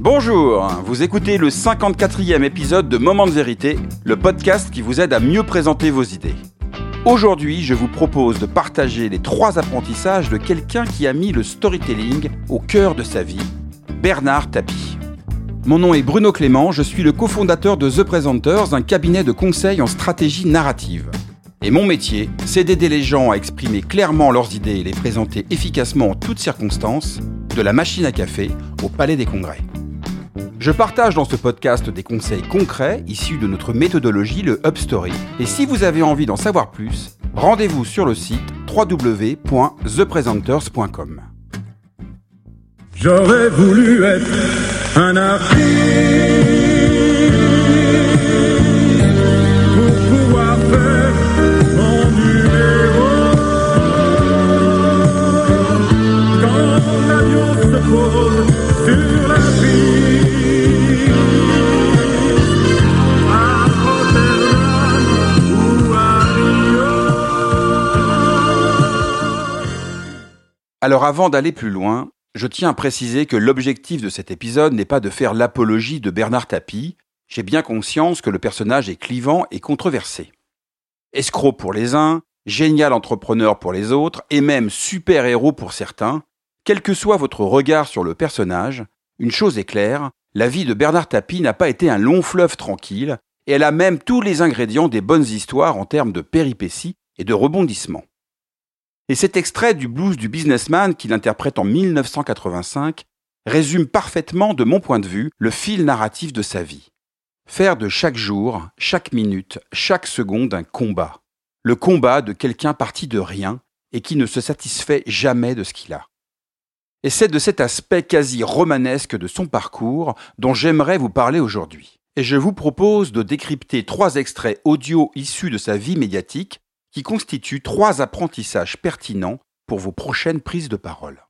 Bonjour, vous écoutez le 54e épisode de Moment de vérité, le podcast qui vous aide à mieux présenter vos idées. Aujourd'hui, je vous propose de partager les trois apprentissages de quelqu'un qui a mis le storytelling au cœur de sa vie, Bernard Tapie. Mon nom est Bruno Clément, je suis le cofondateur de The Presenters, un cabinet de conseil en stratégie narrative. Et mon métier, c'est d'aider les gens à exprimer clairement leurs idées et les présenter efficacement en toutes circonstances, de la machine à café au palais des congrès. Je partage dans ce podcast des conseils concrets issus de notre méthodologie, le Upstory. Et si vous avez envie d'en savoir plus, rendez-vous sur le site www.thepresenters.com. J'aurais voulu être un artiste Alors avant d'aller plus loin, je tiens à préciser que l'objectif de cet épisode n'est pas de faire l'apologie de Bernard Tapie. J'ai bien conscience que le personnage est clivant et controversé. Escroc pour les uns, génial entrepreneur pour les autres, et même super-héros pour certains, quel que soit votre regard sur le personnage, une chose est claire, la vie de Bernard Tapie n'a pas été un long fleuve tranquille, et elle a même tous les ingrédients des bonnes histoires en termes de péripéties et de rebondissements. Et cet extrait du blues du businessman qu'il interprète en 1985 résume parfaitement, de mon point de vue, le fil narratif de sa vie. Faire de chaque jour, chaque minute, chaque seconde un combat. Le combat de quelqu'un parti de rien et qui ne se satisfait jamais de ce qu'il a. Et c'est de cet aspect quasi romanesque de son parcours dont j'aimerais vous parler aujourd'hui. Et je vous propose de décrypter trois extraits audio issus de sa vie médiatique qui constituent trois apprentissages pertinents pour vos prochaines prises de parole.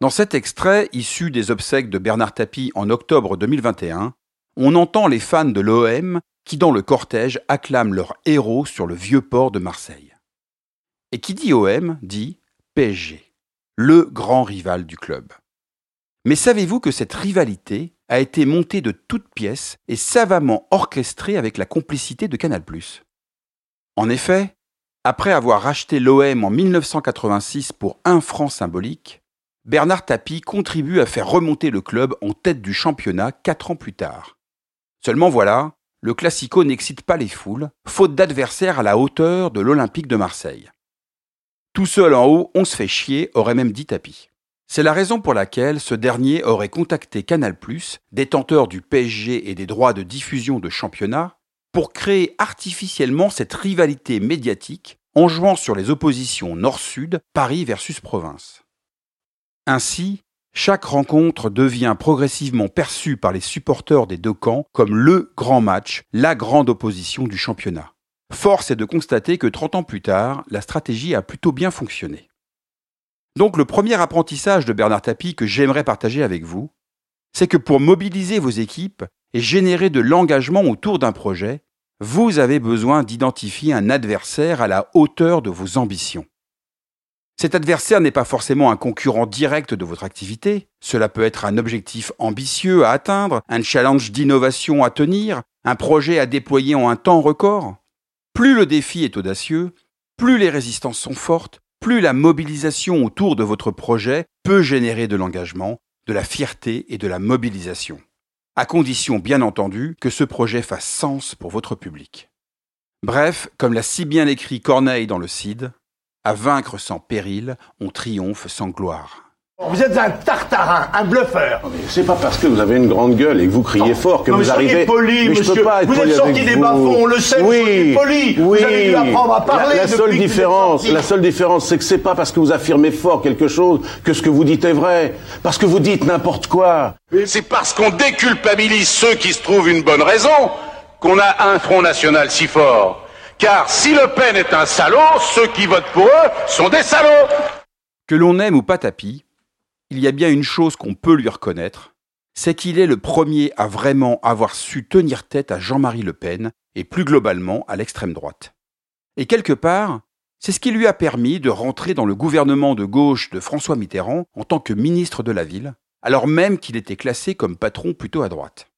Dans cet extrait, issu des obsèques de Bernard Tapie en octobre 2021, on entend les fans de l'OM qui, dans le cortège, acclament leur héros sur le vieux port de Marseille. Et qui dit OM dit PSG le grand rival du club. Mais savez-vous que cette rivalité a été montée de toutes pièces et savamment orchestrée avec la complicité de Canal ⁇ En effet, après avoir racheté l'OM en 1986 pour un franc symbolique, Bernard Tapie contribue à faire remonter le club en tête du championnat quatre ans plus tard. Seulement voilà, le Classico n'excite pas les foules, faute d'adversaires à la hauteur de l'Olympique de Marseille. Tout seul en haut, on se fait chier, aurait même dit Tapi. C'est la raison pour laquelle ce dernier aurait contacté Canal+, détenteur du PSG et des droits de diffusion de championnat, pour créer artificiellement cette rivalité médiatique en jouant sur les oppositions nord-sud, Paris versus province. Ainsi, chaque rencontre devient progressivement perçue par les supporters des deux camps comme le grand match, la grande opposition du championnat. Force est de constater que 30 ans plus tard, la stratégie a plutôt bien fonctionné. Donc le premier apprentissage de Bernard Tapie que j'aimerais partager avec vous, c'est que pour mobiliser vos équipes et générer de l'engagement autour d'un projet, vous avez besoin d'identifier un adversaire à la hauteur de vos ambitions. Cet adversaire n'est pas forcément un concurrent direct de votre activité, cela peut être un objectif ambitieux à atteindre, un challenge d'innovation à tenir, un projet à déployer en un temps record. Plus le défi est audacieux, plus les résistances sont fortes, plus la mobilisation autour de votre projet peut générer de l'engagement, de la fierté et de la mobilisation. À condition, bien entendu, que ce projet fasse sens pour votre public. Bref, comme l'a si bien écrit Corneille dans le Cid, à vaincre sans péril, on triomphe sans gloire. Vous êtes un tartarin, un bluffeur. C'est pas parce que vous avez une grande gueule et que vous criez fort que Non, vous arrivez. poli, mais je monsieur. peux pas être Vous êtes poli sorti des vous. bas-fonds, on le sait, vous Oui, soyez poli. Vous oui. avez dû apprendre à parler La, seule vous différence, la seule différence, c'est que c'est pas parce que vous affirmez fort quelque chose que ce que vous dites est vrai. Parce que vous dites n'importe quoi. C'est parce qu'on déculpabilise ceux qui se trouvent une bonne raison qu'on a un Front National si fort. Car si Le Pen est un salaud, ceux qui votent pour eux sont des salauds. Que l'on aime ou pas Tapi, il y a bien une chose qu'on peut lui reconnaître, c'est qu'il est le premier à vraiment avoir su tenir tête à Jean-Marie Le Pen et plus globalement à l'extrême droite. Et quelque part, c'est ce qui lui a permis de rentrer dans le gouvernement de gauche de François Mitterrand en tant que ministre de la Ville, alors même qu'il était classé comme patron plutôt à droite.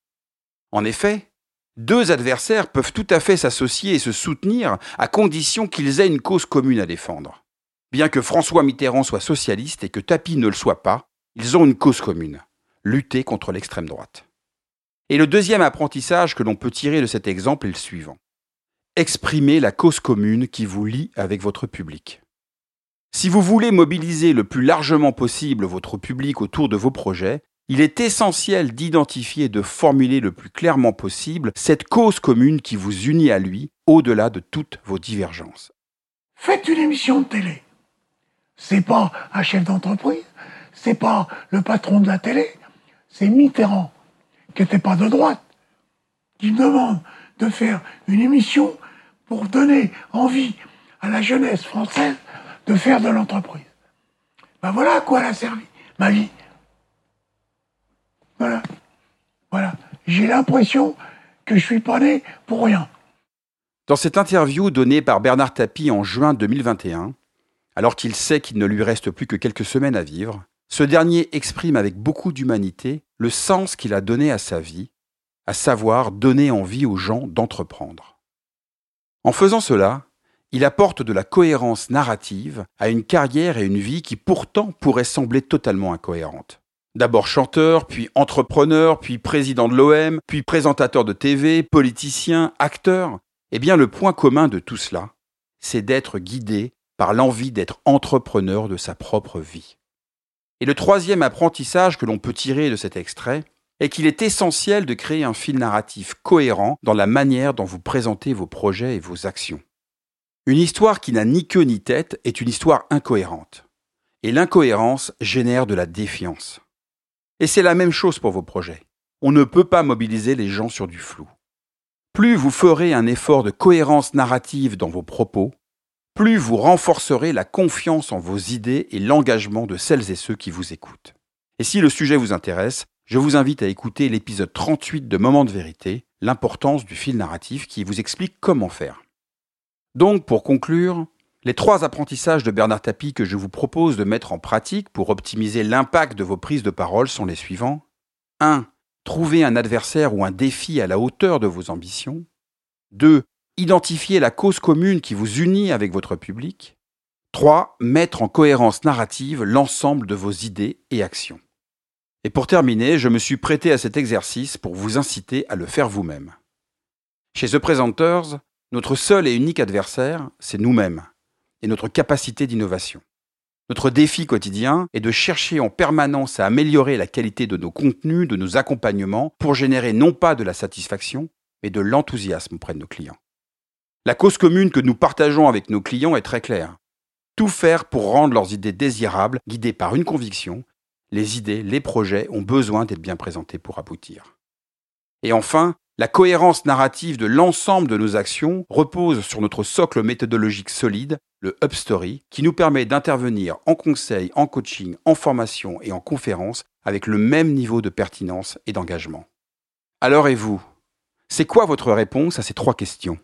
En effet, deux adversaires peuvent tout à fait s'associer et se soutenir à condition qu'ils aient une cause commune à défendre. Bien que François Mitterrand soit socialiste et que Tapi ne le soit pas, ils ont une cause commune, lutter contre l'extrême droite. Et le deuxième apprentissage que l'on peut tirer de cet exemple est le suivant. Exprimez la cause commune qui vous lie avec votre public. Si vous voulez mobiliser le plus largement possible votre public autour de vos projets, il est essentiel d'identifier et de formuler le plus clairement possible cette cause commune qui vous unit à lui au-delà de toutes vos divergences. Faites une émission de télé. C'est pas un chef d'entreprise, c'est pas le patron de la télé, c'est Mitterrand, qui n'était pas de droite, qui me demande de faire une émission pour donner envie à la jeunesse française de faire de l'entreprise. Ben voilà à quoi elle a servi, ma vie. Voilà. Voilà. J'ai l'impression que je suis pas né pour rien. Dans cette interview donnée par Bernard Tapie en juin 2021, alors qu'il sait qu'il ne lui reste plus que quelques semaines à vivre, ce dernier exprime avec beaucoup d'humanité le sens qu'il a donné à sa vie, à savoir donner envie aux gens d'entreprendre. En faisant cela, il apporte de la cohérence narrative à une carrière et une vie qui pourtant pourraient sembler totalement incohérentes. D'abord chanteur, puis entrepreneur, puis président de l'OM, puis présentateur de TV, politicien, acteur, eh bien le point commun de tout cela, c'est d'être guidé par l'envie d'être entrepreneur de sa propre vie. Et le troisième apprentissage que l'on peut tirer de cet extrait est qu'il est essentiel de créer un fil narratif cohérent dans la manière dont vous présentez vos projets et vos actions. Une histoire qui n'a ni queue ni tête est une histoire incohérente. Et l'incohérence génère de la défiance. Et c'est la même chose pour vos projets. On ne peut pas mobiliser les gens sur du flou. Plus vous ferez un effort de cohérence narrative dans vos propos, plus vous renforcerez la confiance en vos idées et l'engagement de celles et ceux qui vous écoutent. Et si le sujet vous intéresse, je vous invite à écouter l'épisode 38 de Moment de vérité, l'importance du fil narratif qui vous explique comment faire. Donc, pour conclure, les trois apprentissages de Bernard Tapie que je vous propose de mettre en pratique pour optimiser l'impact de vos prises de parole sont les suivants. 1. Trouver un adversaire ou un défi à la hauteur de vos ambitions. 2. Identifier la cause commune qui vous unit avec votre public. 3. Mettre en cohérence narrative l'ensemble de vos idées et actions. Et pour terminer, je me suis prêté à cet exercice pour vous inciter à le faire vous-même. Chez The Presenters, notre seul et unique adversaire, c'est nous-mêmes et notre capacité d'innovation. Notre défi quotidien est de chercher en permanence à améliorer la qualité de nos contenus, de nos accompagnements, pour générer non pas de la satisfaction, mais de l'enthousiasme auprès de nos clients. La cause commune que nous partageons avec nos clients est très claire. Tout faire pour rendre leurs idées désirables, guidées par une conviction. Les idées, les projets ont besoin d'être bien présentés pour aboutir. Et enfin, la cohérence narrative de l'ensemble de nos actions repose sur notre socle méthodologique solide, le Upstory, qui nous permet d'intervenir en conseil, en coaching, en formation et en conférence avec le même niveau de pertinence et d'engagement. Alors et vous? C'est quoi votre réponse à ces trois questions?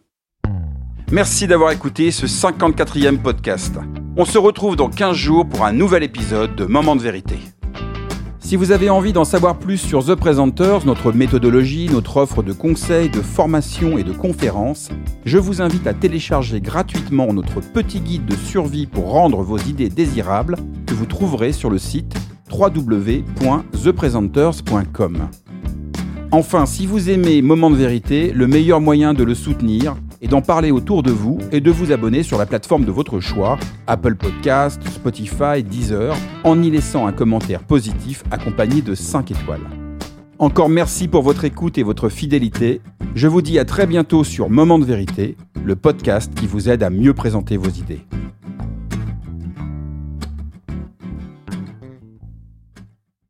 Merci d'avoir écouté ce 54e podcast. On se retrouve dans 15 jours pour un nouvel épisode de Moment de vérité. Si vous avez envie d'en savoir plus sur The Presenters, notre méthodologie, notre offre de conseils, de formation et de conférences, je vous invite à télécharger gratuitement notre petit guide de survie pour rendre vos idées désirables que vous trouverez sur le site www.thepresenters.com. Enfin, si vous aimez Moment de vérité, le meilleur moyen de le soutenir est d'en parler autour de vous et de vous abonner sur la plateforme de votre choix, Apple Podcast, Spotify, Deezer, en y laissant un commentaire positif accompagné de 5 étoiles. Encore merci pour votre écoute et votre fidélité. Je vous dis à très bientôt sur Moment de vérité, le podcast qui vous aide à mieux présenter vos idées.